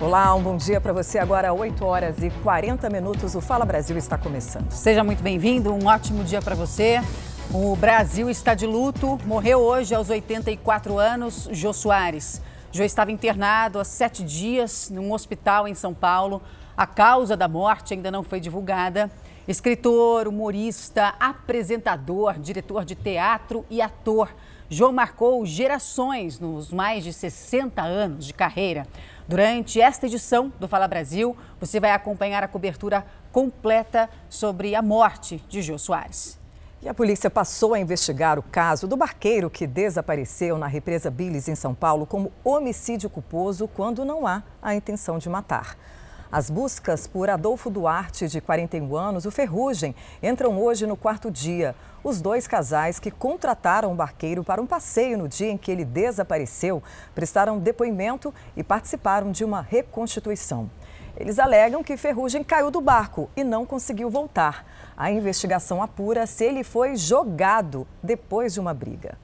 Olá, um bom dia para você. Agora, 8 horas e 40 minutos. O Fala Brasil está começando. Seja muito bem-vindo. Um ótimo dia para você. O Brasil está de luto. Morreu hoje, aos 84 anos, Jô Soares. Jô estava internado há sete dias num hospital em São Paulo. A causa da morte ainda não foi divulgada. Escritor, humorista, apresentador, diretor de teatro e ator. Jô marcou gerações nos mais de 60 anos de carreira. Durante esta edição do Fala Brasil, você vai acompanhar a cobertura completa sobre a morte de Jô Soares. E a polícia passou a investigar o caso do barqueiro que desapareceu na represa Billis, em São Paulo, como homicídio culposo quando não há a intenção de matar. As buscas por Adolfo Duarte, de 41 anos, o Ferrugem, entram hoje no quarto dia. Os dois casais que contrataram o barqueiro para um passeio no dia em que ele desapareceu prestaram depoimento e participaram de uma reconstituição. Eles alegam que Ferrugem caiu do barco e não conseguiu voltar. A investigação apura se ele foi jogado depois de uma briga.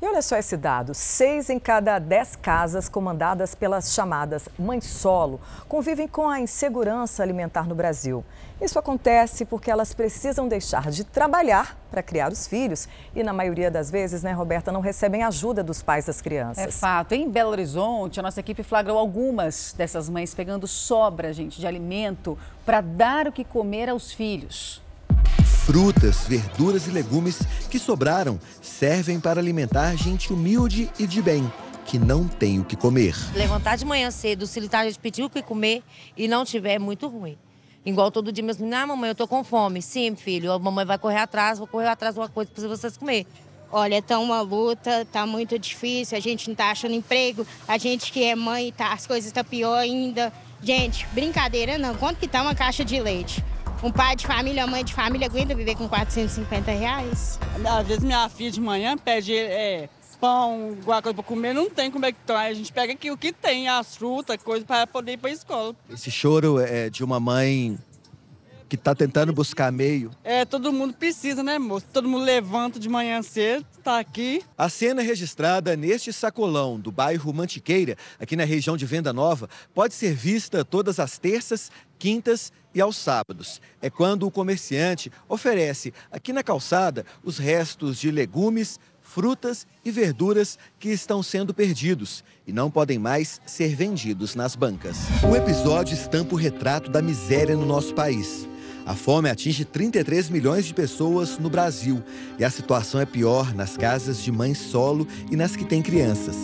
E olha só esse dado: seis em cada dez casas comandadas pelas chamadas mães solo convivem com a insegurança alimentar no Brasil. Isso acontece porque elas precisam deixar de trabalhar para criar os filhos e, na maioria das vezes, né, Roberta, não recebem ajuda dos pais das crianças. É fato. Em Belo Horizonte, a nossa equipe flagrou algumas dessas mães pegando sobra, gente, de alimento para dar o que comer aos filhos. Frutas, verduras e legumes que sobraram servem para alimentar gente humilde e de bem, que não tem o que comer. Levantar de manhã cedo, se ele tá, a gente pedir o que comer e não tiver, é muito ruim. Igual todo dia, meus meninos, ah, mamãe, eu tô com fome. Sim, filho, a mamãe vai correr atrás, vou correr atrás de uma coisa para vocês comer. Olha, tá uma luta, tá muito difícil, a gente não tá achando emprego, a gente que é mãe, tá, as coisas tá pior ainda. Gente, brincadeira não, quanto que tá uma caixa de leite? Um pai de família, uma mãe de família aguenta viver com 450 reais? Às vezes minha filha de manhã pede é, pão, alguma coisa para comer, não tem como é que traz. A gente pega aqui o que tem, as frutas, coisas para poder ir para escola. Esse choro é de uma mãe que está tentando buscar meio. É, todo mundo precisa, né, moço? Todo mundo levanta de manhã cedo, está aqui. A cena registrada neste sacolão do bairro Mantiqueira, aqui na região de Venda Nova, pode ser vista todas as terças, quintas e aos sábados. É quando o comerciante oferece aqui na calçada os restos de legumes, frutas e verduras que estão sendo perdidos e não podem mais ser vendidos nas bancas. O episódio estampa o retrato da miséria no nosso país. A fome atinge 33 milhões de pessoas no Brasil e a situação é pior nas casas de mães solo e nas que têm crianças.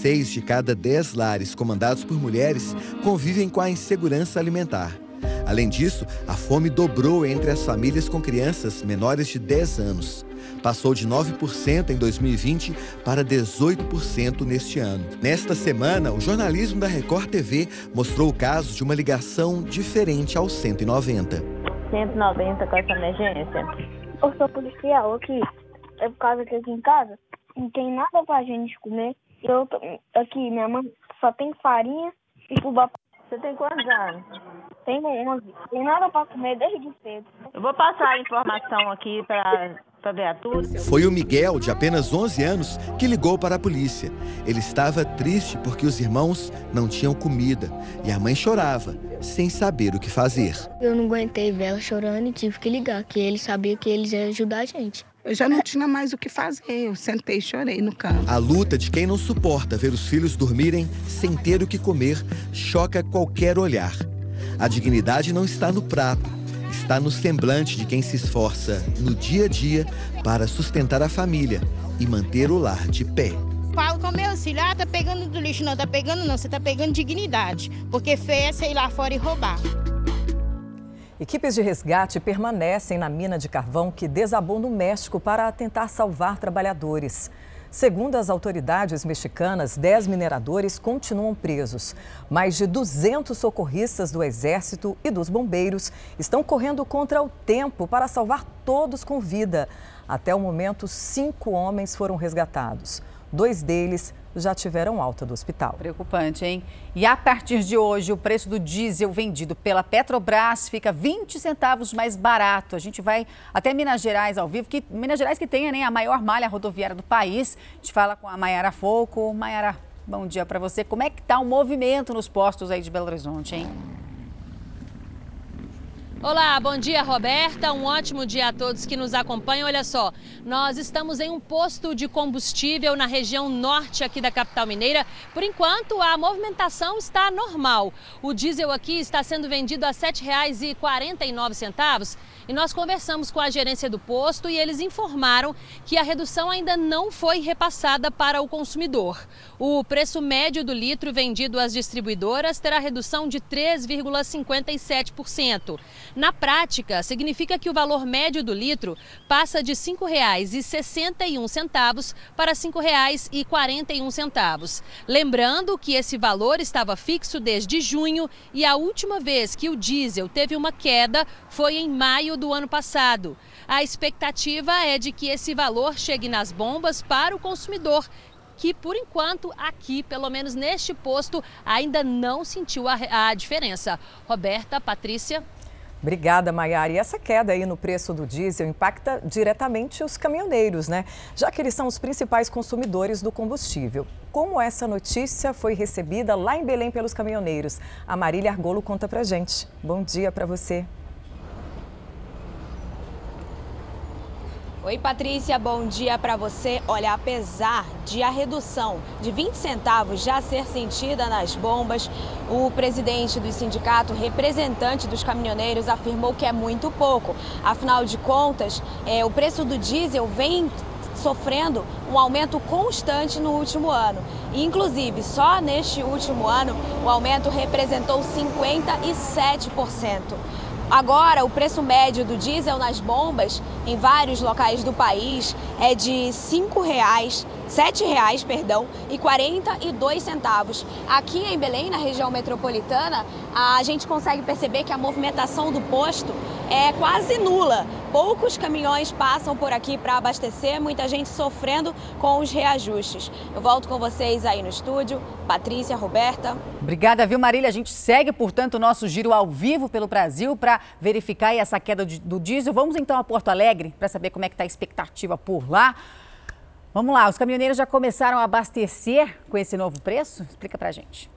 Seis de cada dez lares comandados por mulheres convivem com a insegurança alimentar. Além disso, a fome dobrou entre as famílias com crianças menores de 10 anos. Passou de 9% em 2020 para 18% neste ano. Nesta semana, o jornalismo da Record TV mostrou o caso de uma ligação diferente ao 190. 190 com essa emergência. Eu sou policial aqui. É por causa que aqui em casa não tem nada pra gente comer. Eu aqui, minha mãe só tem farinha e fubá. Você tem quantos anos? Tenho 11. Tem nada pra comer desde cedo. Eu vou passar a informação aqui pra foi o Miguel, de apenas 11 anos, que ligou para a polícia. Ele estava triste porque os irmãos não tinham comida e a mãe chorava, sem saber o que fazer. Eu não aguentei ver ela chorando e tive que ligar, que ele sabia que eles iam ajudar a gente. Eu já não tinha mais o que fazer, eu sentei e chorei no canto. A luta de quem não suporta ver os filhos dormirem sem ter o que comer choca qualquer olhar. A dignidade não está no prato está no semblante de quem se esforça no dia a dia para sustentar a família e manter o lar de pé. Falo com meu filho, ah, tá pegando do lixo, não tá pegando não, você tá pegando dignidade, porque feia é sair lá fora e roubar. Equipes de resgate permanecem na mina de carvão que desabou no México para tentar salvar trabalhadores. Segundo as autoridades mexicanas, 10 mineradores continuam presos. Mais de 200 socorristas do Exército e dos bombeiros estão correndo contra o tempo para salvar todos com vida. Até o momento, cinco homens foram resgatados. Dois deles já tiveram alta do hospital. Preocupante, hein? E a partir de hoje, o preço do diesel vendido pela Petrobras fica 20 centavos mais barato. A gente vai até Minas Gerais ao vivo, que Minas Gerais que tem né, a maior malha rodoviária do país. A gente fala com a Maiara Foco. Maiara, Bom dia para você. Como é que está o movimento nos postos aí de Belo Horizonte, hein? Olá, bom dia Roberta, um ótimo dia a todos que nos acompanham. Olha só, nós estamos em um posto de combustível na região norte aqui da capital mineira. Por enquanto, a movimentação está normal. O diesel aqui está sendo vendido a R$ 7,49 e nós conversamos com a gerência do posto e eles informaram que a redução ainda não foi repassada para o consumidor. O preço médio do litro vendido às distribuidoras terá redução de 3,57%. Na prática, significa que o valor médio do litro passa de R$ 5,61 para R$ 5,41. Lembrando que esse valor estava fixo desde junho e a última vez que o diesel teve uma queda foi em maio do ano passado. A expectativa é de que esse valor chegue nas bombas para o consumidor que por enquanto aqui, pelo menos neste posto, ainda não sentiu a, a diferença. Roberta, Patrícia. Obrigada, Maiara. E essa queda aí no preço do diesel impacta diretamente os caminhoneiros, né? Já que eles são os principais consumidores do combustível. Como essa notícia foi recebida lá em Belém pelos caminhoneiros? A Marília Argolo conta pra gente. Bom dia para você. Oi, Patrícia, bom dia para você. Olha, apesar de a redução de 20 centavos já ser sentida nas bombas, o presidente do sindicato, representante dos caminhoneiros, afirmou que é muito pouco. Afinal de contas, é, o preço do diesel vem sofrendo um aumento constante no último ano. Inclusive, só neste último ano, o aumento representou 57%. Agora, o preço médio do diesel nas bombas em vários locais do país é de R$ 5,00, R$ reais, perdão, e 42 centavos. Aqui em Belém, na região metropolitana, a gente consegue perceber que a movimentação do posto é quase nula. Poucos caminhões passam por aqui para abastecer, muita gente sofrendo com os reajustes. Eu volto com vocês aí no estúdio. Patrícia, Roberta. Obrigada, viu, Marília? A gente segue, portanto, o nosso giro ao vivo pelo Brasil para verificar essa queda do diesel. Vamos então a Porto Alegre para saber como é que está a expectativa por lá. Vamos lá, os caminhoneiros já começaram a abastecer com esse novo preço? Explica para a gente.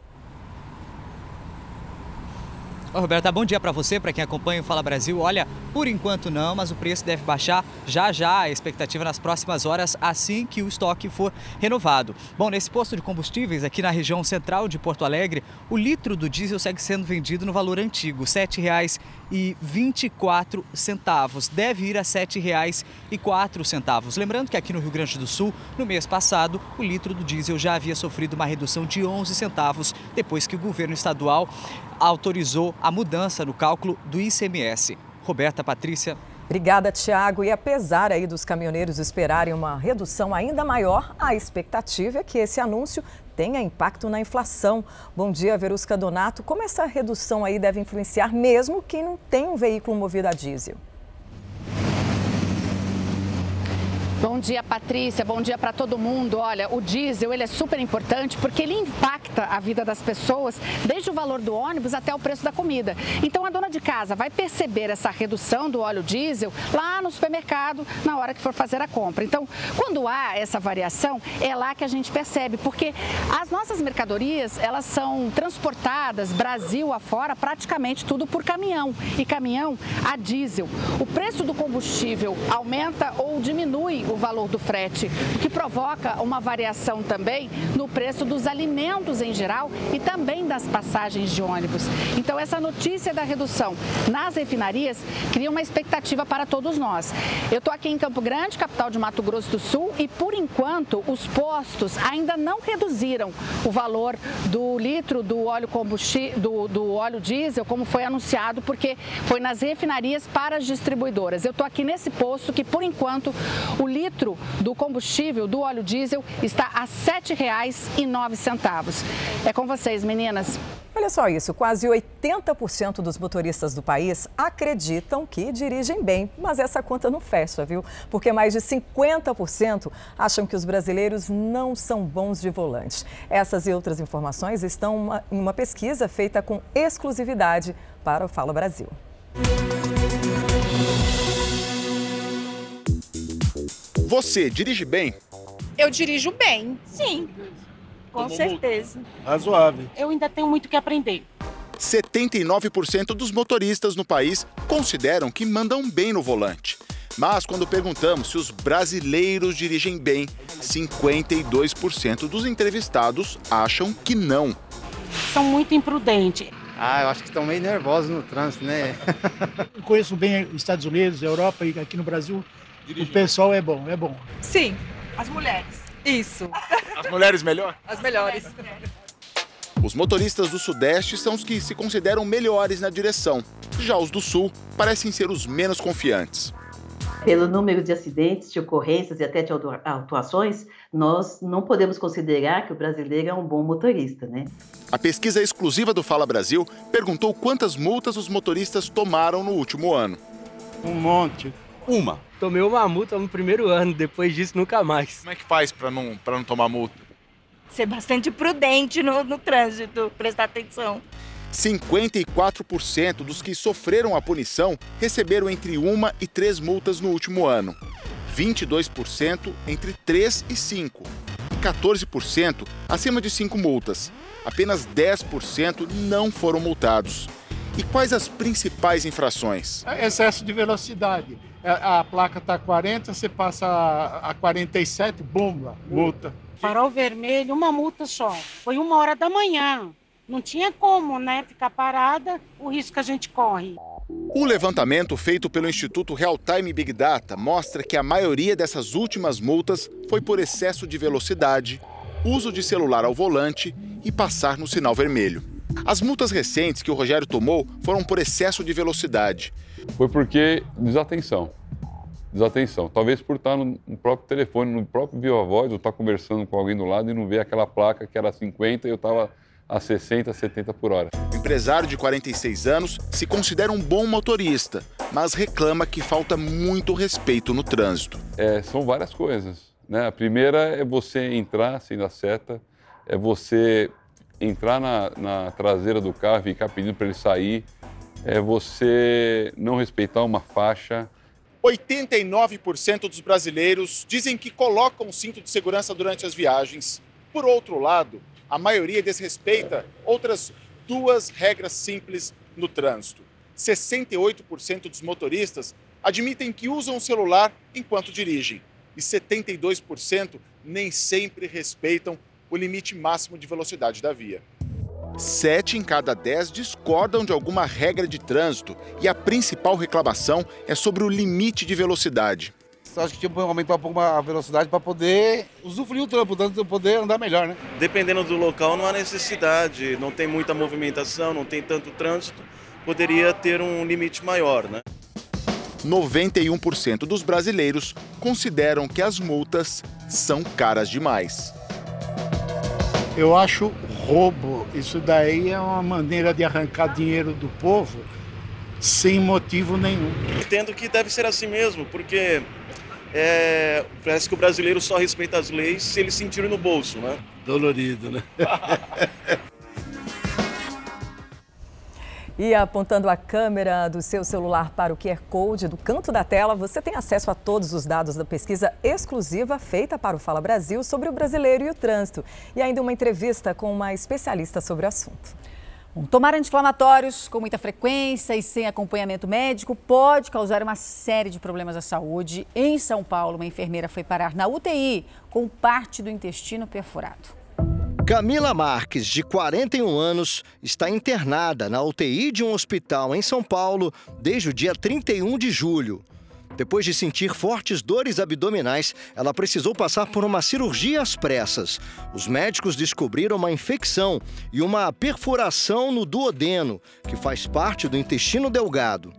Ô, Roberta, bom dia para você, para quem acompanha o Fala Brasil. Olha, por enquanto não, mas o preço deve baixar já já, a expectativa nas próximas horas, assim que o estoque for renovado. Bom, nesse posto de combustíveis aqui na região central de Porto Alegre, o litro do diesel segue sendo vendido no valor antigo, R$ 7,24. Deve ir a R$ 7,04. Lembrando que aqui no Rio Grande do Sul, no mês passado, o litro do diesel já havia sofrido uma redução de 11 centavos depois que o governo estadual autorizou a mudança no cálculo do ICMS. Roberta Patrícia. Obrigada, Tiago. E apesar aí dos caminhoneiros esperarem uma redução ainda maior, a expectativa é que esse anúncio tenha impacto na inflação. Bom dia, Verusca Donato. Como essa redução aí deve influenciar mesmo quem não tem um veículo movido a diesel? Bom dia, Patrícia. Bom dia para todo mundo. Olha, o diesel ele é super importante porque ele impacta a vida das pessoas, desde o valor do ônibus até o preço da comida. Então, a dona de casa vai perceber essa redução do óleo diesel lá no supermercado na hora que for fazer a compra. Então, quando há essa variação, é lá que a gente percebe, porque as nossas mercadorias elas são transportadas Brasil afora praticamente tudo por caminhão e caminhão a diesel. O preço do combustível aumenta ou diminui o valor do frete, o que provoca uma variação também no preço dos alimentos em geral e também das passagens de ônibus. Então, essa notícia da redução nas refinarias cria uma expectativa para todos nós. Eu estou aqui em Campo Grande, capital de Mato Grosso do Sul, e por enquanto os postos ainda não reduziram o valor do litro do óleo combustível, do, do óleo diesel, como foi anunciado, porque foi nas refinarias para as distribuidoras. Eu estou aqui nesse posto que, por enquanto, o litro do combustível do óleo diesel está a R$ 7,09. É com vocês, meninas. Olha só isso, quase 80% dos motoristas do país acreditam que dirigem bem, mas essa conta não fecha, viu? Porque mais de 50% acham que os brasileiros não são bons de volante. Essas e outras informações estão em uma pesquisa feita com exclusividade para o Fala Brasil. Você dirige bem? Eu dirijo bem. Sim. Com certeza. Razoável. Eu ainda tenho muito que aprender. 79% dos motoristas no país consideram que mandam bem no volante. Mas quando perguntamos se os brasileiros dirigem bem, 52% dos entrevistados acham que não. São muito imprudentes. Ah, eu acho que estão meio nervosos no trânsito, né? Eu conheço bem os Estados Unidos, a Europa e aqui no Brasil. O pessoal é bom, é bom. Sim, as mulheres. Isso. As mulheres melhor? As melhores. Os motoristas do Sudeste são os que se consideram melhores na direção. Já os do Sul parecem ser os menos confiantes. Pelo número de acidentes, de ocorrências e até de autuações, nós não podemos considerar que o brasileiro é um bom motorista, né? A pesquisa exclusiva do Fala Brasil perguntou quantas multas os motoristas tomaram no último ano. Um monte. Uma. Tomei uma multa no primeiro ano, depois disso nunca mais. Como é que faz para não, não tomar multa? Ser bastante prudente no, no trânsito, prestar atenção. 54% dos que sofreram a punição receberam entre uma e três multas no último ano. 22% entre 3 e 5. E 14% acima de 5 multas. Apenas 10% não foram multados. E quais as principais infrações? Excesso de velocidade. A, a placa está 40, você passa a, a 47, bomba, multa. Farol vermelho, uma multa só. Foi uma hora da manhã. Não tinha como, né, ficar parada, o risco que a gente corre. O levantamento feito pelo Instituto Real Time Big Data mostra que a maioria dessas últimas multas foi por excesso de velocidade, uso de celular ao volante e passar no sinal vermelho. As multas recentes que o Rogério tomou foram por excesso de velocidade. Foi porque desatenção. Desatenção. Talvez por estar no próprio telefone, no próprio viva voz, ou estar conversando com alguém do lado e não ver aquela placa que era 50 e eu estava a 60, 70 por hora. O empresário de 46 anos se considera um bom motorista, mas reclama que falta muito respeito no trânsito. É, são várias coisas. Né? A primeira é você entrar sem dar seta, é você entrar na, na traseira do carro e ficar pedindo para ele sair, é você não respeitar uma faixa. 89% dos brasileiros dizem que colocam o cinto de segurança durante as viagens. Por outro lado, a maioria desrespeita outras duas regras simples no trânsito. 68% dos motoristas admitem que usam o celular enquanto dirigem e 72% nem sempre respeitam o limite máximo de velocidade da via. Sete em cada dez discordam de alguma regra de trânsito e a principal reclamação é sobre o limite de velocidade acho que tinha que aumentar um pouco a velocidade para poder usufruir o trampo, tanto poder andar melhor, né? Dependendo do local, não há necessidade, não tem muita movimentação, não tem tanto trânsito, poderia ter um limite maior, né? 91% dos brasileiros consideram que as multas são caras demais. Eu acho roubo. Isso daí é uma maneira de arrancar dinheiro do povo sem motivo nenhum. Entendo que deve ser assim mesmo, porque é, parece que o brasileiro só respeita as leis se ele sentir no bolso, né? Dolorido, né? E apontando a câmera do seu celular para o QR Code do canto da tela, você tem acesso a todos os dados da pesquisa exclusiva feita para o Fala Brasil sobre o brasileiro e o trânsito. E ainda uma entrevista com uma especialista sobre o assunto. Bom, tomar anti-inflamatórios com muita frequência e sem acompanhamento médico pode causar uma série de problemas à saúde. Em São Paulo, uma enfermeira foi parar na UTI com parte do intestino perfurado. Camila Marques, de 41 anos, está internada na UTI de um hospital em São Paulo desde o dia 31 de julho. Depois de sentir fortes dores abdominais, ela precisou passar por uma cirurgia às pressas. Os médicos descobriram uma infecção e uma perfuração no duodeno, que faz parte do intestino delgado.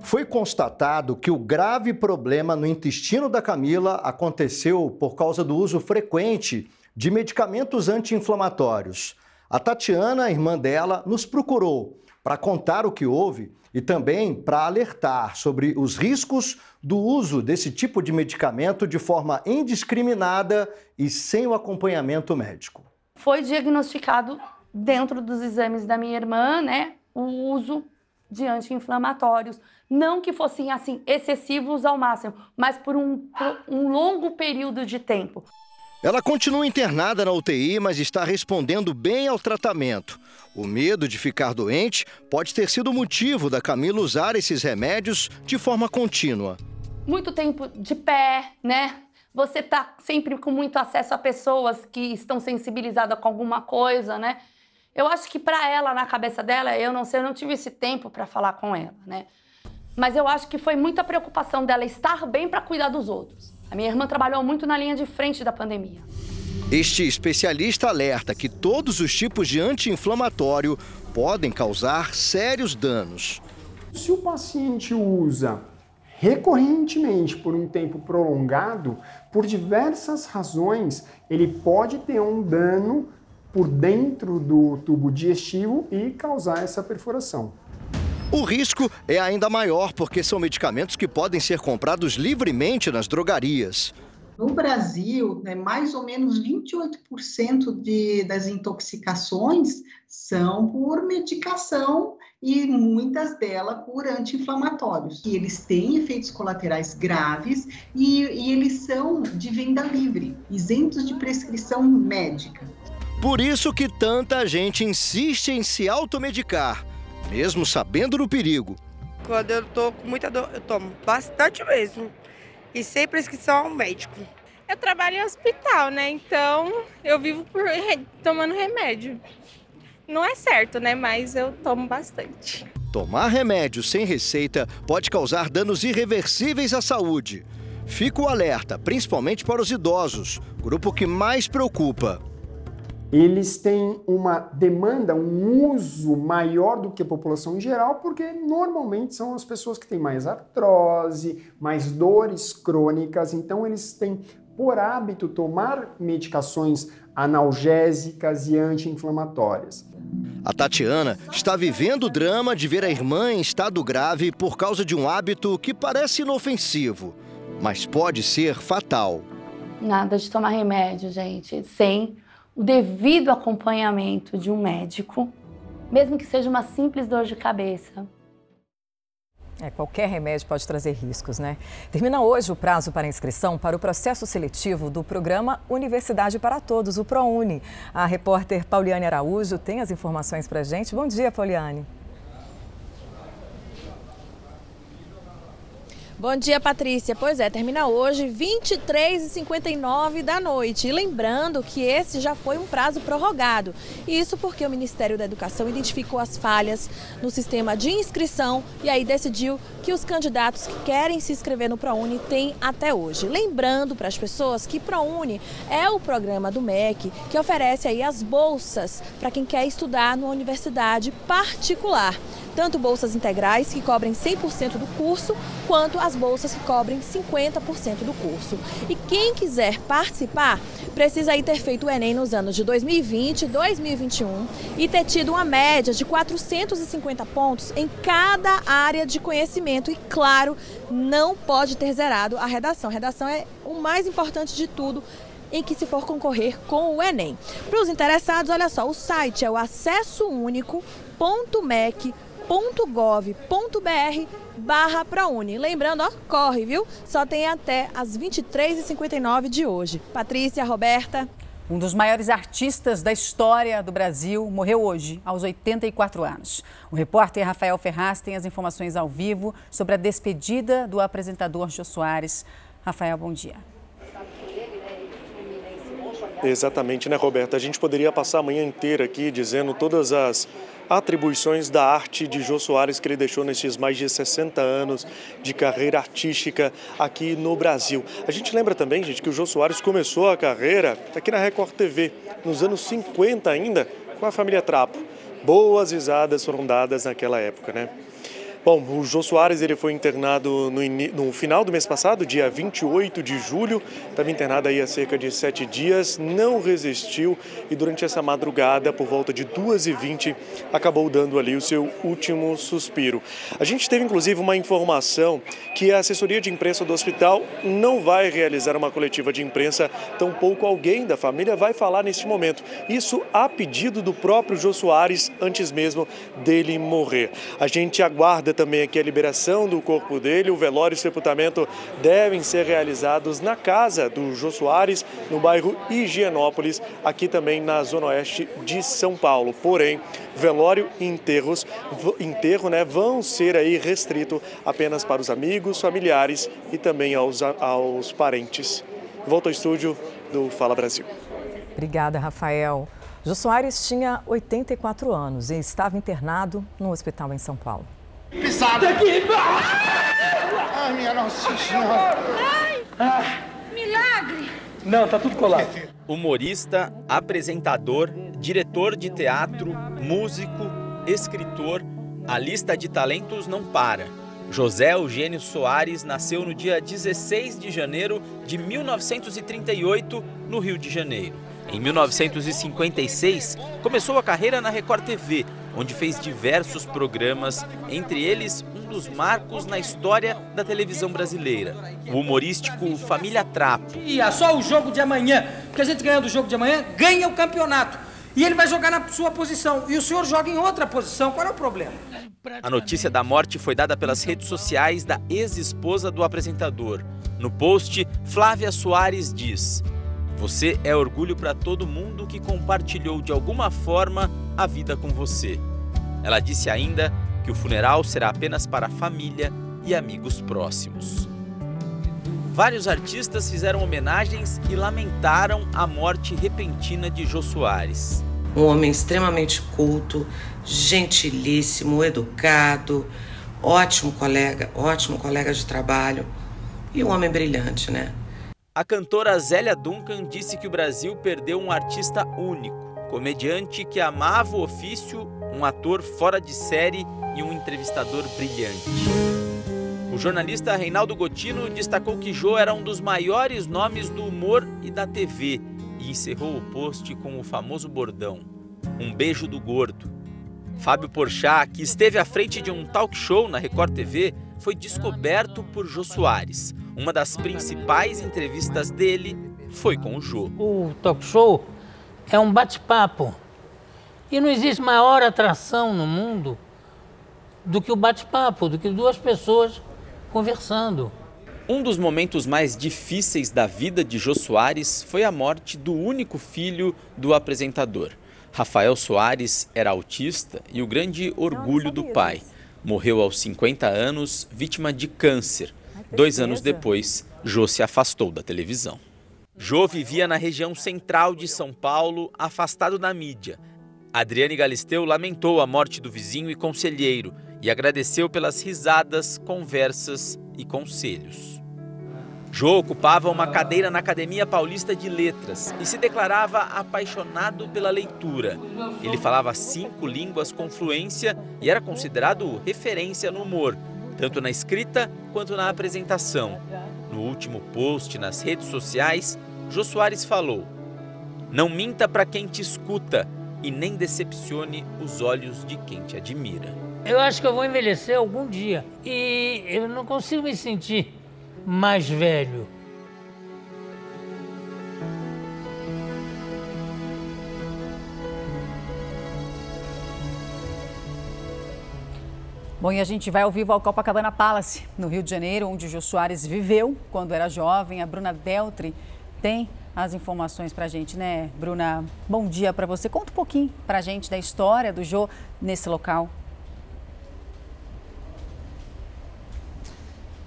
Foi constatado que o grave problema no intestino da Camila aconteceu por causa do uso frequente de medicamentos anti-inflamatórios. A Tatiana, a irmã dela, nos procurou para contar o que houve e também para alertar sobre os riscos do uso desse tipo de medicamento de forma indiscriminada e sem o acompanhamento médico. Foi diagnosticado dentro dos exames da minha irmã, né, o uso de anti-inflamatórios, não que fossem assim excessivos ao máximo, mas por um, por um longo período de tempo. Ela continua internada na UTI, mas está respondendo bem ao tratamento. O medo de ficar doente pode ter sido o motivo da Camila usar esses remédios de forma contínua. Muito tempo de pé, né? Você tá sempre com muito acesso a pessoas que estão sensibilizadas com alguma coisa, né? Eu acho que para ela, na cabeça dela, eu não sei, eu não tive esse tempo para falar com ela, né? Mas eu acho que foi muita preocupação dela estar bem para cuidar dos outros. A minha irmã trabalhou muito na linha de frente da pandemia. Este especialista alerta que todos os tipos de anti-inflamatório podem causar sérios danos. Se o paciente usa recorrentemente por um tempo prolongado, por diversas razões, ele pode ter um dano por dentro do tubo digestivo e causar essa perfuração. O risco é ainda maior porque são medicamentos que podem ser comprados livremente nas drogarias. No Brasil, né, mais ou menos 28% de, das intoxicações são por medicação e muitas delas por anti-inflamatórios. E eles têm efeitos colaterais graves e, e eles são de venda livre, isentos de prescrição médica. Por isso que tanta gente insiste em se automedicar mesmo sabendo do perigo. Quando eu tô com muita dor, eu tomo bastante mesmo. E sem prescrição ao médico. Eu trabalho em hospital, né? Então eu vivo por tomando remédio. Não é certo, né? Mas eu tomo bastante. Tomar remédio sem receita pode causar danos irreversíveis à saúde. Fica o alerta, principalmente para os idosos, grupo que mais preocupa eles têm uma demanda, um uso maior do que a população em geral, porque normalmente são as pessoas que têm mais artrose, mais dores crônicas, então eles têm por hábito tomar medicações analgésicas e anti-inflamatórias. A Tatiana está vivendo o drama de ver a irmã em estado grave por causa de um hábito que parece inofensivo, mas pode ser fatal. Nada de tomar remédio, gente, sem o devido acompanhamento de um médico, mesmo que seja uma simples dor de cabeça. É, qualquer remédio pode trazer riscos, né? Termina hoje o prazo para inscrição para o processo seletivo do programa Universidade para Todos, o ProUni. A repórter Pauliane Araújo tem as informações para a gente. Bom dia, Pauliane. Bom dia, Patrícia. Pois é, termina hoje 23h59 da noite. E lembrando que esse já foi um prazo prorrogado. Isso porque o Ministério da Educação identificou as falhas no sistema de inscrição e aí decidiu que os candidatos que querem se inscrever no ProUni têm até hoje. Lembrando para as pessoas que ProUni é o programa do MEC que oferece aí as bolsas para quem quer estudar numa universidade particular tanto bolsas integrais, que cobrem 100% do curso, quanto as bolsas que cobrem 50% do curso. E quem quiser participar, precisa aí ter feito o Enem nos anos de 2020 e 2021 e ter tido uma média de 450 pontos em cada área de conhecimento. E, claro, não pode ter zerado a redação. A redação é o mais importante de tudo em que se for concorrer com o Enem. Para os interessados, olha só, o site é o acessounico.mec.br www.gov.br barra ProUni. Lembrando, ó, corre, viu? Só tem até as 23h59 de hoje. Patrícia, Roberta. Um dos maiores artistas da história do Brasil morreu hoje, aos 84 anos. O repórter Rafael Ferraz tem as informações ao vivo sobre a despedida do apresentador Jô Soares. Rafael, bom dia. Exatamente, né, Roberta? A gente poderia passar a manhã inteira aqui dizendo todas as atribuições da arte de Jô Soares que ele deixou nesses mais de 60 anos de carreira artística aqui no Brasil. A gente lembra também, gente, que o Jô Soares começou a carreira aqui na Record TV, nos anos 50 ainda, com a família Trapo. Boas risadas foram dadas naquela época, né? Bom, o Jô Soares ele foi internado no, no, final do mês passado, dia 28 de julho. Estava internado aí há cerca de sete dias, não resistiu e durante essa madrugada, por volta de 2h20, acabou dando ali o seu último suspiro. A gente teve inclusive uma informação que a assessoria de imprensa do hospital não vai realizar uma coletiva de imprensa, tampouco alguém da família vai falar neste momento. Isso a pedido do próprio Jô Soares, antes mesmo dele morrer. A gente aguarda também aqui a liberação do corpo dele. O velório e o sepultamento devem ser realizados na casa do Jô Soares, no bairro Higienópolis, aqui também na zona oeste de São Paulo. Porém, velório e enterros, enterro né, vão ser aí restrito apenas para os amigos, familiares e também aos, aos parentes. Volto ao estúdio do Fala Brasil. Obrigada, Rafael. Jô Soares tinha 84 anos e estava internado no hospital em São Paulo. Pisada aqui! Ai, minha Nossa Senhora! Ai, milagre! Não, tá tudo colado. Humorista, apresentador, diretor de teatro, músico, escritor, a lista de talentos não para. José Eugênio Soares nasceu no dia 16 de janeiro de 1938, no Rio de Janeiro. Em 1956, começou a carreira na Record TV, onde fez diversos programas, entre eles um dos marcos na história da televisão brasileira, o humorístico Família Trapo. E é só o jogo de amanhã, porque a gente ganhando o jogo de amanhã, ganha o campeonato. E ele vai jogar na sua posição, e o senhor joga em outra posição, qual é o problema? A notícia da morte foi dada pelas redes sociais da ex-esposa do apresentador. No post, Flávia Soares diz: você é orgulho para todo mundo que compartilhou de alguma forma a vida com você. Ela disse ainda que o funeral será apenas para a família e amigos próximos. Vários artistas fizeram homenagens e lamentaram a morte repentina de Jô Soares. Um homem extremamente culto, gentilíssimo, educado, ótimo colega, ótimo colega de trabalho e um homem brilhante, né? A cantora Zélia Duncan disse que o Brasil perdeu um artista único, comediante que amava o ofício, um ator fora de série e um entrevistador brilhante. O jornalista Reinaldo Gotino destacou que Jô era um dos maiores nomes do humor e da TV e encerrou o post com o famoso bordão: Um beijo do gordo. Fábio Porchat, que esteve à frente de um talk show na Record TV, foi descoberto por Jô Soares. Uma das principais entrevistas dele foi com o Jô. O talk show é um bate-papo. E não existe maior atração no mundo do que o bate-papo, do que duas pessoas conversando. Um dos momentos mais difíceis da vida de Jô Soares foi a morte do único filho do apresentador. Rafael Soares era autista e o grande orgulho do pai. Morreu aos 50 anos, vítima de câncer. Dois anos depois, Jô se afastou da televisão. Jô vivia na região central de São Paulo, afastado da mídia. Adriane Galisteu lamentou a morte do vizinho e conselheiro e agradeceu pelas risadas, conversas e conselhos. Jô ocupava uma cadeira na Academia Paulista de Letras e se declarava apaixonado pela leitura. Ele falava cinco línguas com fluência e era considerado referência no humor, tanto na escrita quanto na apresentação. No último post nas redes sociais, Jô Soares falou: Não minta para quem te escuta e nem decepcione os olhos de quem te admira. Eu acho que eu vou envelhecer algum dia e eu não consigo me sentir mais velho. Bom, e a gente vai ao vivo ao Copacabana Palace, no Rio de Janeiro, onde Jô Soares viveu quando era jovem. A Bruna Deltri tem as informações para a gente, né, Bruna? Bom dia para você. Conta um pouquinho para a gente da história do Jô nesse local.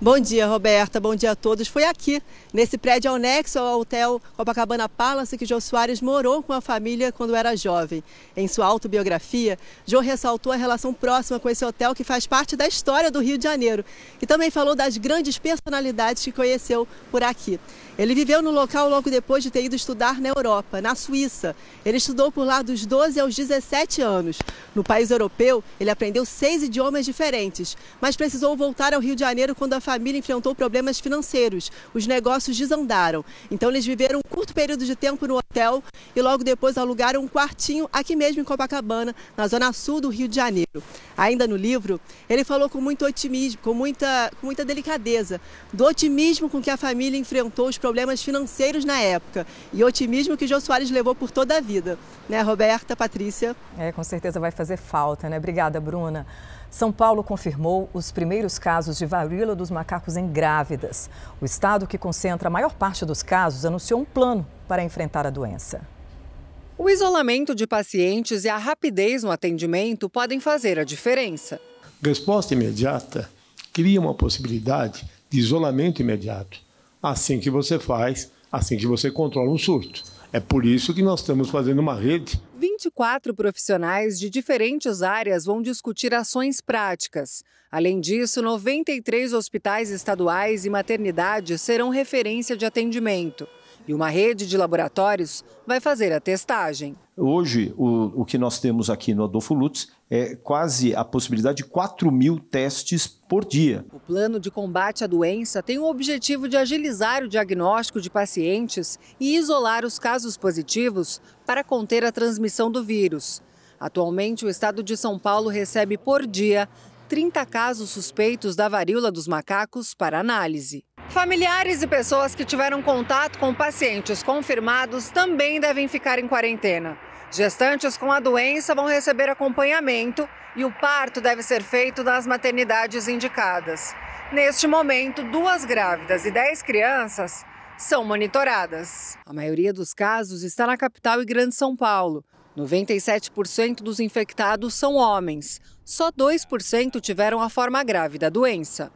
Bom dia, Roberta. Bom dia a todos. Foi aqui, nesse prédio anexo ao Hotel Copacabana Palace, que Jô Soares morou com a família quando era jovem. Em sua autobiografia, Jô ressaltou a relação próxima com esse hotel que faz parte da história do Rio de Janeiro e também falou das grandes personalidades que conheceu por aqui. Ele viveu no local logo depois de ter ido estudar na Europa, na Suíça. Ele estudou por lá dos 12 aos 17 anos. No país europeu, ele aprendeu seis idiomas diferentes, mas precisou voltar ao Rio de Janeiro quando a família enfrentou problemas financeiros. Os negócios desandaram. Então, eles viveram um curto período de tempo no hotel e logo depois alugaram um quartinho aqui mesmo em Copacabana, na zona sul do Rio de Janeiro. Ainda no livro, ele falou com muito otimismo, com muita, com muita delicadeza, do otimismo com que a família enfrentou os problemas financeiros na época e otimismo que Jô Soares levou por toda a vida. Né, Roberta, Patrícia? É, com certeza vai fazer falta, né? Obrigada, Bruna. São Paulo confirmou os primeiros casos de varíola dos macacos em grávidas. O estado que concentra a maior parte dos casos anunciou um plano para enfrentar a doença. O isolamento de pacientes e a rapidez no atendimento podem fazer a diferença. Resposta imediata cria uma possibilidade de isolamento imediato. Assim que você faz, assim que você controla um surto. É por isso que nós estamos fazendo uma rede. 24 profissionais de diferentes áreas vão discutir ações práticas. Além disso, 93 hospitais estaduais e maternidades serão referência de atendimento. E uma rede de laboratórios vai fazer a testagem. Hoje, o, o que nós temos aqui no Adolfo Lutz é quase a possibilidade de 4 mil testes por dia. O plano de combate à doença tem o objetivo de agilizar o diagnóstico de pacientes e isolar os casos positivos para conter a transmissão do vírus. Atualmente, o estado de São Paulo recebe por dia 30 casos suspeitos da varíola dos macacos para análise. Familiares e pessoas que tiveram contato com pacientes confirmados também devem ficar em quarentena. Gestantes com a doença vão receber acompanhamento e o parto deve ser feito nas maternidades indicadas. Neste momento, duas grávidas e dez crianças são monitoradas. A maioria dos casos está na capital e Grande São Paulo. 97% dos infectados são homens. Só 2% tiveram a forma grave da doença.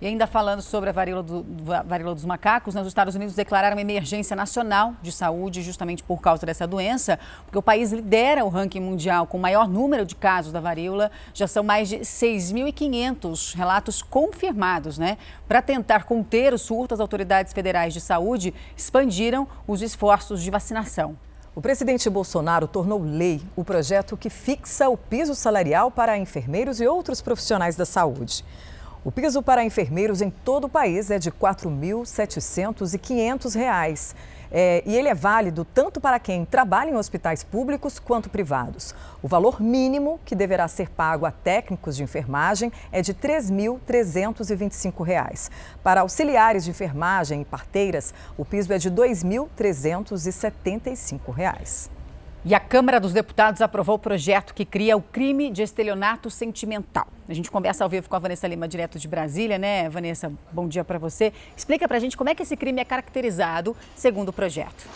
E ainda falando sobre a varíola, do, varíola dos macacos, né, os Estados Unidos declararam uma emergência nacional de saúde justamente por causa dessa doença, porque o país lidera o ranking mundial com o maior número de casos da varíola. Já são mais de 6.500 relatos confirmados, né? Para tentar conter o surto, as autoridades federais de saúde expandiram os esforços de vacinação. O presidente Bolsonaro tornou lei o projeto que fixa o piso salarial para enfermeiros e outros profissionais da saúde. O piso para enfermeiros em todo o país é de R$ 4.700 e 500 reais. É, e ele é válido tanto para quem trabalha em hospitais públicos quanto privados. O valor mínimo que deverá ser pago a técnicos de enfermagem é de R$ 3.325. Para auxiliares de enfermagem e parteiras, o piso é de R$ 2.375. E a Câmara dos Deputados aprovou o projeto que cria o crime de estelionato sentimental. A gente conversa ao vivo com a Vanessa Lima, direto de Brasília, né, Vanessa? Bom dia para você. Explica para a gente como é que esse crime é caracterizado segundo o projeto.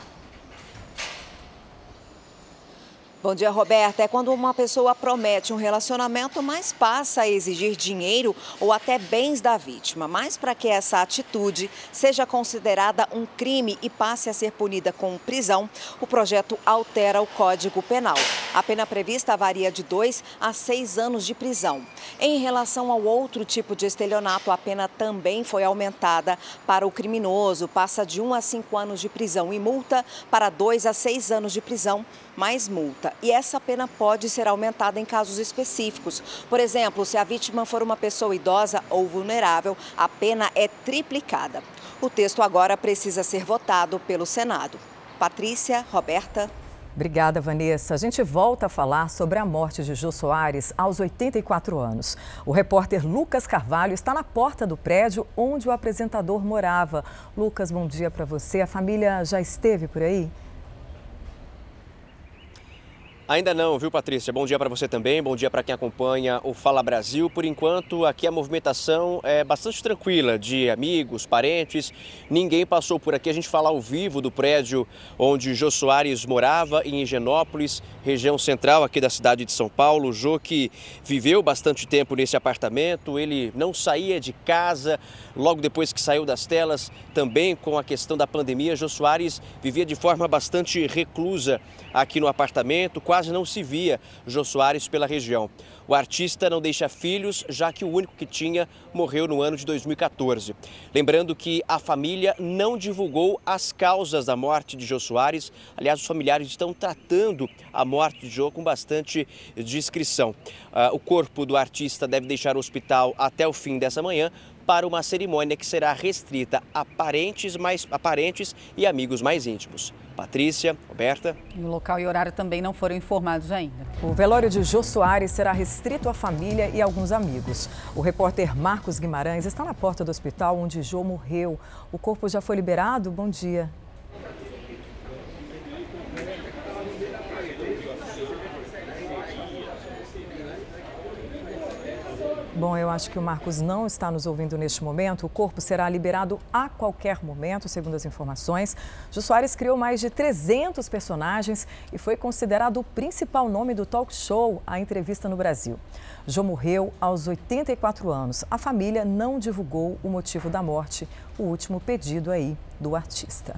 Bom dia, Roberta. É quando uma pessoa promete um relacionamento, mas passa a exigir dinheiro ou até bens da vítima. Mas para que essa atitude seja considerada um crime e passe a ser punida com prisão, o projeto altera o Código Penal. A pena prevista varia de dois a seis anos de prisão. Em relação ao outro tipo de estelionato, a pena também foi aumentada para o criminoso. Passa de um a cinco anos de prisão e multa para dois a seis anos de prisão mais multa. E essa pena pode ser aumentada em casos específicos. Por exemplo, se a vítima for uma pessoa idosa ou vulnerável, a pena é triplicada. O texto agora precisa ser votado pelo Senado. Patrícia, Roberta. Obrigada, Vanessa. A gente volta a falar sobre a morte de Jô Soares aos 84 anos. O repórter Lucas Carvalho está na porta do prédio onde o apresentador morava. Lucas, bom dia para você. A família já esteve por aí? Ainda não, viu, Patrícia? Bom dia para você também, bom dia para quem acompanha o Fala Brasil. Por enquanto, aqui a movimentação é bastante tranquila de amigos, parentes. Ninguém passou por aqui. A gente fala ao vivo do prédio onde Jô Soares morava, em Higienópolis, região central aqui da cidade de São Paulo. O Jô que viveu bastante tempo nesse apartamento, ele não saía de casa. Logo depois que saiu das telas, também com a questão da pandemia, Jô Soares vivia de forma bastante reclusa aqui no apartamento, quase não se via Jô Soares pela região. O artista não deixa filhos, já que o único que tinha morreu no ano de 2014. Lembrando que a família não divulgou as causas da morte de Jô Soares. Aliás, os familiares estão tratando a morte de Jô com bastante discrição. Uh, o corpo do artista deve deixar o hospital até o fim dessa manhã para uma cerimônia que será restrita a parentes, mais, a parentes e amigos mais íntimos. Patrícia, Roberta. o local e horário também não foram informados ainda. O velório de Jô Soares será restrito à família e alguns amigos. O repórter Marcos Guimarães está na porta do hospital onde Jô morreu. O corpo já foi liberado? Bom dia. Bom, eu acho que o Marcos não está nos ouvindo neste momento. O corpo será liberado a qualquer momento, segundo as informações. Jô Soares criou mais de 300 personagens e foi considerado o principal nome do talk show A Entrevista no Brasil. Jô morreu aos 84 anos. A família não divulgou o motivo da morte, o último pedido aí do artista.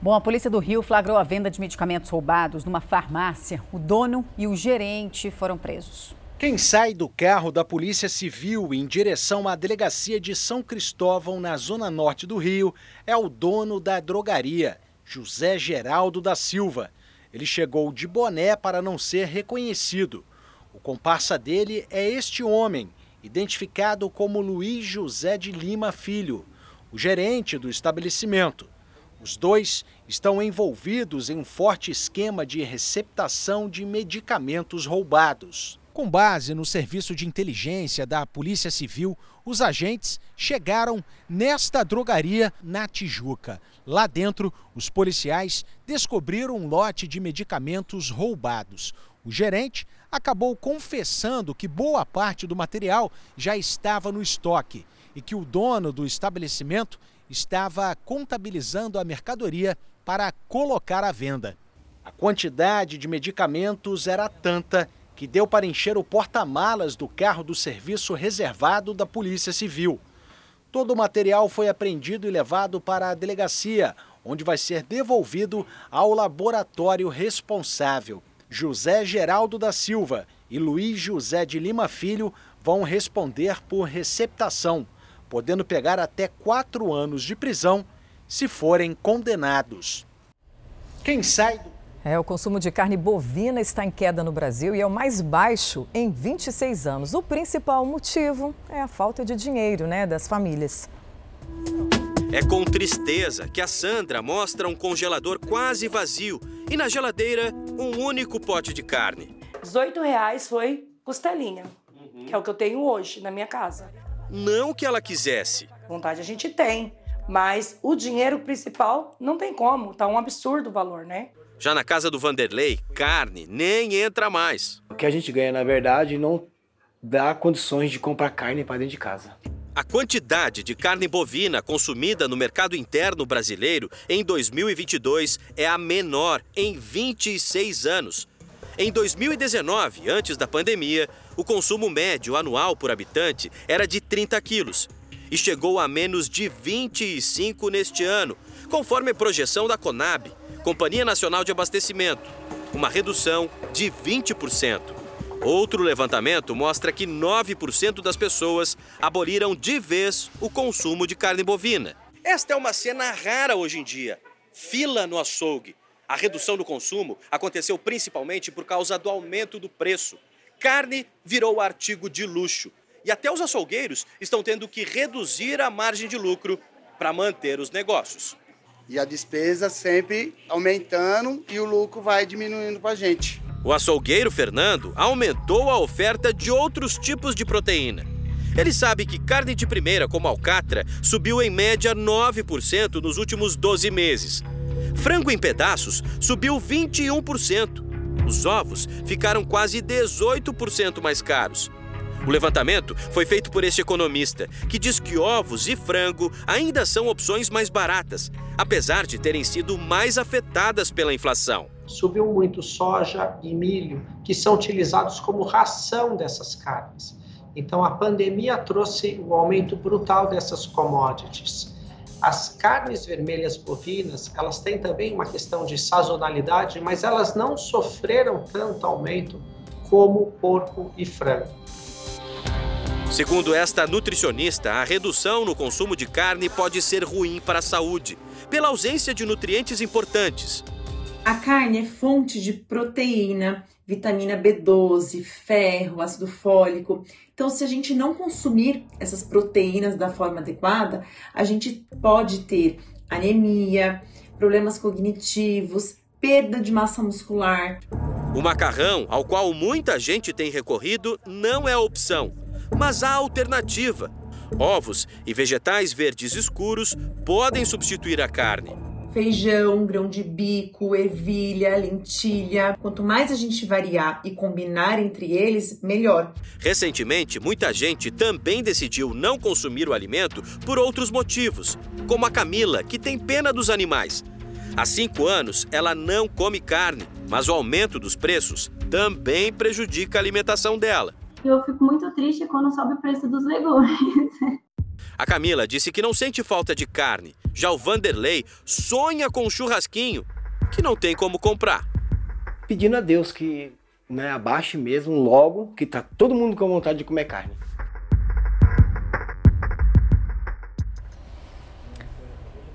Bom, a Polícia do Rio flagrou a venda de medicamentos roubados numa farmácia. O dono e o gerente foram presos. Quem sai do carro da Polícia Civil em direção à delegacia de São Cristóvão, na zona norte do Rio, é o dono da drogaria, José Geraldo da Silva. Ele chegou de boné para não ser reconhecido. O comparsa dele é este homem, identificado como Luiz José de Lima Filho, o gerente do estabelecimento. Os dois estão envolvidos em um forte esquema de receptação de medicamentos roubados. Com base no serviço de inteligência da Polícia Civil, os agentes chegaram nesta drogaria na Tijuca. Lá dentro, os policiais descobriram um lote de medicamentos roubados. O gerente acabou confessando que boa parte do material já estava no estoque e que o dono do estabelecimento estava contabilizando a mercadoria para colocar à venda. A quantidade de medicamentos era tanta que deu para encher o porta-malas do carro do serviço reservado da Polícia Civil. Todo o material foi apreendido e levado para a delegacia, onde vai ser devolvido ao laboratório responsável. José Geraldo da Silva e Luiz José de Lima Filho vão responder por receptação, podendo pegar até quatro anos de prisão se forem condenados. Quem sai do é, o consumo de carne bovina está em queda no Brasil e é o mais baixo em 26 anos. O principal motivo é a falta de dinheiro né, das famílias. É com tristeza que a Sandra mostra um congelador quase vazio e na geladeira um único pote de carne. 18 reais foi costelinha, que é o que eu tenho hoje na minha casa. Não que ela quisesse. Vontade a gente tem, mas o dinheiro principal não tem como, tá um absurdo o valor, né? Já na casa do Vanderlei, carne nem entra mais. O que a gente ganha, na verdade, não dá condições de comprar carne para dentro de casa. A quantidade de carne bovina consumida no mercado interno brasileiro em 2022 é a menor em 26 anos. Em 2019, antes da pandemia, o consumo médio anual por habitante era de 30 quilos e chegou a menos de 25 neste ano, conforme a projeção da Conab, Companhia Nacional de Abastecimento, uma redução de 20%. Outro levantamento mostra que 9% das pessoas aboliram de vez o consumo de carne bovina. Esta é uma cena rara hoje em dia. Fila no açougue. A redução do consumo aconteceu principalmente por causa do aumento do preço. Carne virou artigo de luxo. E até os açougueiros estão tendo que reduzir a margem de lucro para manter os negócios. E a despesa sempre aumentando e o lucro vai diminuindo para a gente. O açougueiro Fernando aumentou a oferta de outros tipos de proteína. Ele sabe que carne de primeira, como alcatra, subiu em média 9% nos últimos 12 meses. Frango em pedaços subiu 21%. Os ovos ficaram quase 18% mais caros. O levantamento foi feito por este economista, que diz que ovos e frango ainda são opções mais baratas, apesar de terem sido mais afetadas pela inflação. Subiu muito soja e milho, que são utilizados como ração dessas carnes. Então a pandemia trouxe o aumento brutal dessas commodities. As carnes vermelhas bovinas, elas têm também uma questão de sazonalidade, mas elas não sofreram tanto aumento como porco e frango. Segundo esta nutricionista, a redução no consumo de carne pode ser ruim para a saúde, pela ausência de nutrientes importantes. A carne é fonte de proteína, vitamina B12, ferro, ácido fólico. Então, se a gente não consumir essas proteínas da forma adequada, a gente pode ter anemia, problemas cognitivos, perda de massa muscular. O macarrão, ao qual muita gente tem recorrido, não é opção mas há alternativa. Ovos e vegetais verdes escuros podem substituir a carne. feijão, grão de bico, ervilha, lentilha. Quanto mais a gente variar e combinar entre eles, melhor. Recentemente, muita gente também decidiu não consumir o alimento por outros motivos, como a Camila, que tem pena dos animais. Há cinco anos, ela não come carne, mas o aumento dos preços também prejudica a alimentação dela. Eu fico muito triste quando sobe o preço dos legumes. A Camila disse que não sente falta de carne. Já o Vanderlei sonha com um churrasquinho que não tem como comprar. Pedindo a Deus que né, abaixe mesmo logo, que tá todo mundo com vontade de comer carne.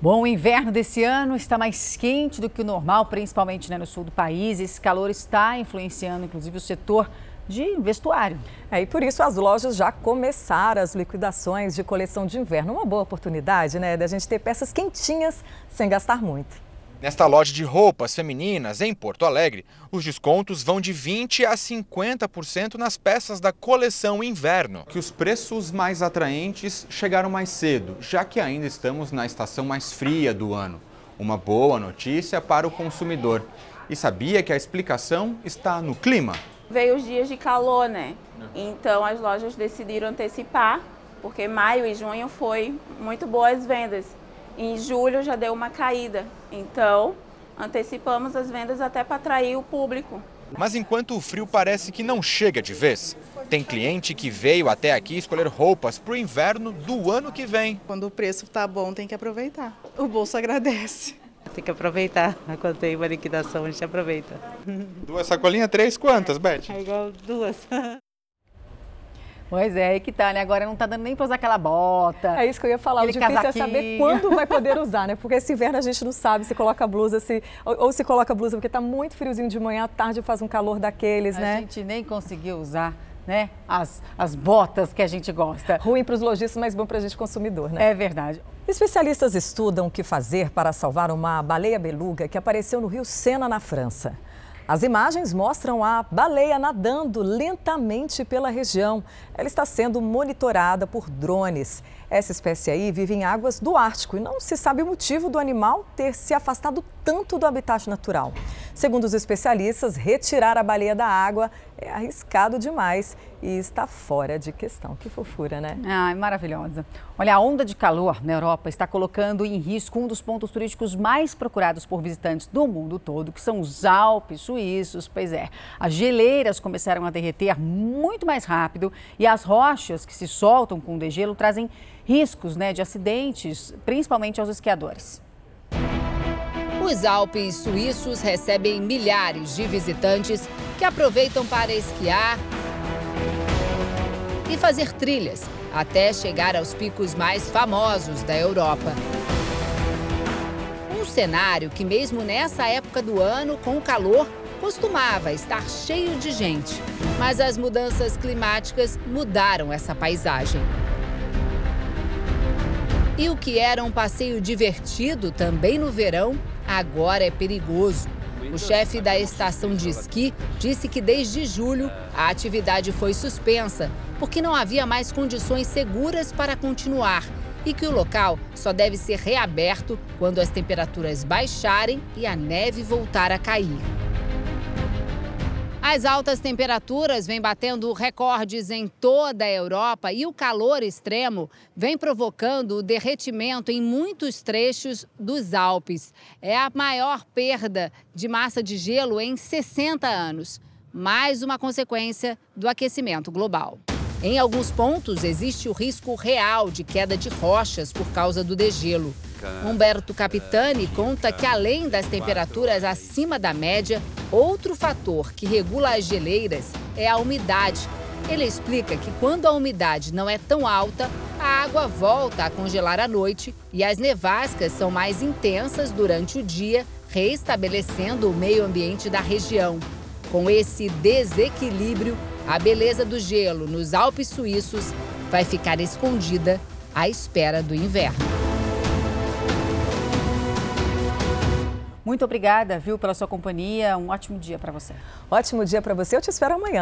Bom, o inverno desse ano está mais quente do que o normal, principalmente né, no sul do país. Esse calor está influenciando, inclusive, o setor de vestuário. É, e por isso as lojas já começaram as liquidações de coleção de inverno. Uma boa oportunidade, né, da gente ter peças quentinhas sem gastar muito. Nesta loja de roupas femininas em Porto Alegre, os descontos vão de 20 a 50% nas peças da coleção inverno. Que os preços mais atraentes chegaram mais cedo, já que ainda estamos na estação mais fria do ano. Uma boa notícia para o consumidor. E sabia que a explicação está no clima? Veio os dias de calor, né? Então as lojas decidiram antecipar, porque maio e junho foi muito boas vendas. Em julho já deu uma caída. Então, antecipamos as vendas até para atrair o público. Mas enquanto o frio parece que não chega de vez, tem cliente que veio até aqui escolher roupas para o inverno do ano que vem. Quando o preço está bom, tem que aproveitar. O bolso agradece. Tem que aproveitar. Quando tem uma liquidação, a gente aproveita. Duas sacolinhas, três quantas, Beth? É igual duas. Pois é, aí que tá, né? Agora não tá dando nem pra usar aquela bota. É isso que eu ia falar. O difícil casaquinho. é saber quando vai poder usar, né? Porque esse inverno a gente não sabe se coloca blusa, se, ou, ou se coloca blusa porque tá muito friozinho de manhã, à tarde faz um calor daqueles, a né? A gente nem conseguiu usar. Né? As, as botas que a gente gosta. Ruim para os lojistas, mas bom para a gente consumidor, né? É verdade. Especialistas estudam o que fazer para salvar uma baleia beluga que apareceu no rio Sena, na França. As imagens mostram a baleia nadando lentamente pela região. Ela está sendo monitorada por drones. Essa espécie aí vive em águas do Ártico e não se sabe o motivo do animal ter se afastado tanto do habitat natural. Segundo os especialistas, retirar a baleia da água é arriscado demais e está fora de questão. Que fofura, né? Ai, maravilhosa. Olha, a onda de calor na Europa está colocando em risco um dos pontos turísticos mais procurados por visitantes do mundo todo, que são os Alpes suíços. Pois é, as geleiras começaram a derreter muito mais rápido e as rochas que se soltam com o degelo trazem riscos né, de acidentes, principalmente aos esquiadores. Os Alpes suíços recebem milhares de visitantes que aproveitam para esquiar e fazer trilhas até chegar aos picos mais famosos da Europa. Um cenário que, mesmo nessa época do ano, com o calor, costumava estar cheio de gente. Mas as mudanças climáticas mudaram essa paisagem. E o que era um passeio divertido também no verão, agora é perigoso. O chefe da estação de esqui disse que desde julho a atividade foi suspensa, porque não havia mais condições seguras para continuar e que o local só deve ser reaberto quando as temperaturas baixarem e a neve voltar a cair. As altas temperaturas vêm batendo recordes em toda a Europa e o calor extremo vem provocando o derretimento em muitos trechos dos Alpes. É a maior perda de massa de gelo em 60 anos, mais uma consequência do aquecimento global. Em alguns pontos, existe o risco real de queda de rochas por causa do degelo. Humberto Capitani conta que, além das temperaturas acima da média, outro fator que regula as geleiras é a umidade. Ele explica que, quando a umidade não é tão alta, a água volta a congelar à noite e as nevascas são mais intensas durante o dia, reestabelecendo o meio ambiente da região. Com esse desequilíbrio, a beleza do gelo nos Alpes suíços vai ficar escondida à espera do inverno. Muito obrigada, viu, pela sua companhia. Um ótimo dia para você. Ótimo dia para você. Eu te espero amanhã.